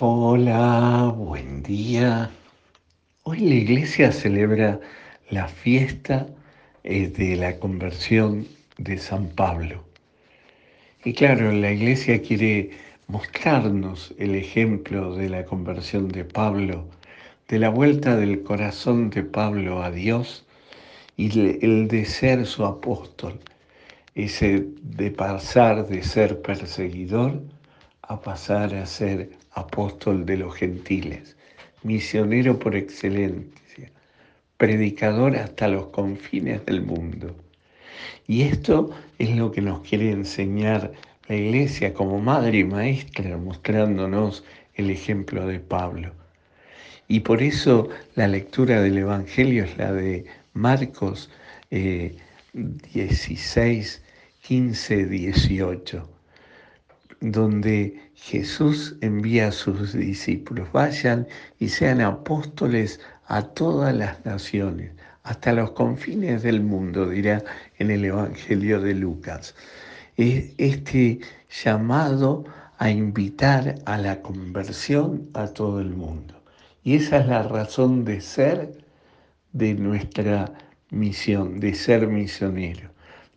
Hola, buen día. Hoy la iglesia celebra la fiesta eh, de la conversión de San Pablo. Y claro, la iglesia quiere mostrarnos el ejemplo de la conversión de Pablo, de la vuelta del corazón de Pablo a Dios y el de ser su apóstol, ese de pasar de ser perseguidor a pasar a ser apóstol de los gentiles, misionero por excelencia, predicador hasta los confines del mundo. Y esto es lo que nos quiere enseñar la iglesia como madre y maestra, mostrándonos el ejemplo de Pablo. Y por eso la lectura del Evangelio es la de Marcos 16, 15, 18 donde Jesús envía a sus discípulos, vayan y sean apóstoles a todas las naciones, hasta los confines del mundo, dirá en el Evangelio de Lucas. Este llamado a invitar a la conversión a todo el mundo. Y esa es la razón de ser de nuestra misión, de ser misionero,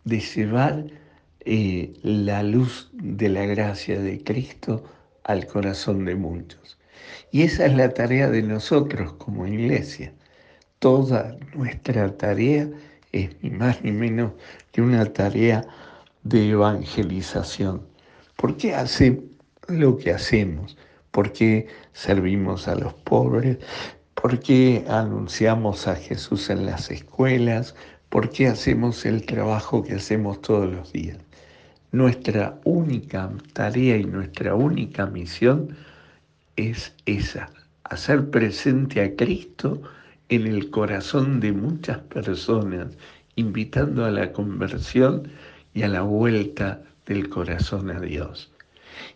de llevar eh, la luz de la gracia de Cristo al corazón de muchos. Y esa es la tarea de nosotros como iglesia. Toda nuestra tarea es ni más ni menos que una tarea de evangelización. ¿Por qué hacemos lo que hacemos? ¿Por qué servimos a los pobres? ¿Por qué anunciamos a Jesús en las escuelas? ¿Por qué hacemos el trabajo que hacemos todos los días? Nuestra única tarea y nuestra única misión es esa, hacer presente a Cristo en el corazón de muchas personas, invitando a la conversión y a la vuelta del corazón a Dios.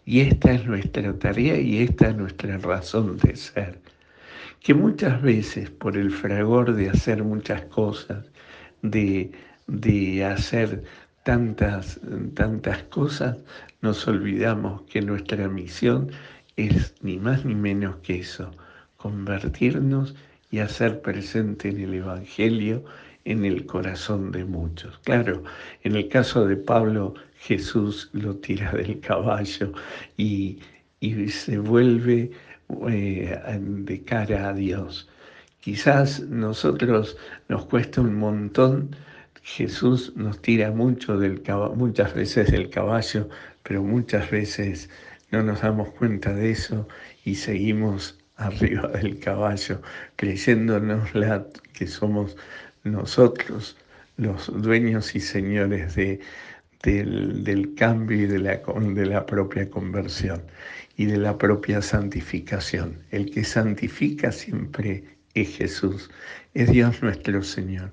Y esta es nuestra tarea y esta es nuestra razón de ser. Que muchas veces por el fragor de hacer muchas cosas, de, de hacer tantas, tantas cosas, nos olvidamos que nuestra misión es ni más ni menos que eso, convertirnos y hacer presente en el Evangelio en el corazón de muchos. Claro, en el caso de Pablo, Jesús lo tira del caballo y, se vuelve eh, de cara a Dios. Quizás nosotros nos cuesta un montón Jesús nos tira mucho del muchas veces del caballo, pero muchas veces no nos damos cuenta de eso y seguimos arriba del caballo, creyéndonos que somos nosotros los dueños y señores de, del, del, cambio y de la, de la propia conversión y de la propia santificación. El que santifica siempre es Jesús, es Dios nuestro Señor.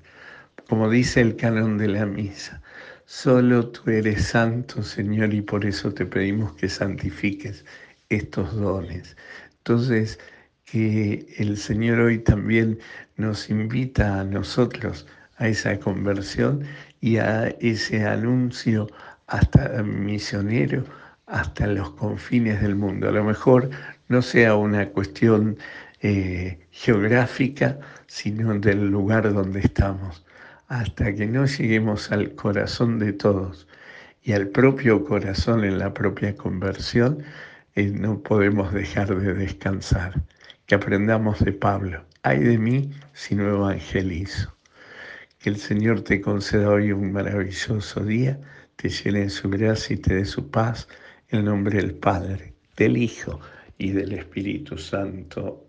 Como dice el canon de la misa, solo tú eres santo, Señor, y por eso te pedimos que santifiques estos dones. Entonces, que el Señor hoy también nos invita a nosotros a esa conversión y a ese anuncio hasta misionero hasta los confines del mundo. A lo mejor no sea una cuestión eh, geográfica, sino del lugar donde estamos hasta que no lleguemos al corazón de todos y al propio corazón en la propia conversión, eh, no podemos dejar de descansar. Que aprendamos de Pablo, ay de mí si no evangelizo. Que el Señor te conceda hoy un maravilloso día, te llene de su gracia y te dé su paz, en el nombre del Padre, del Hijo y del Espíritu Santo.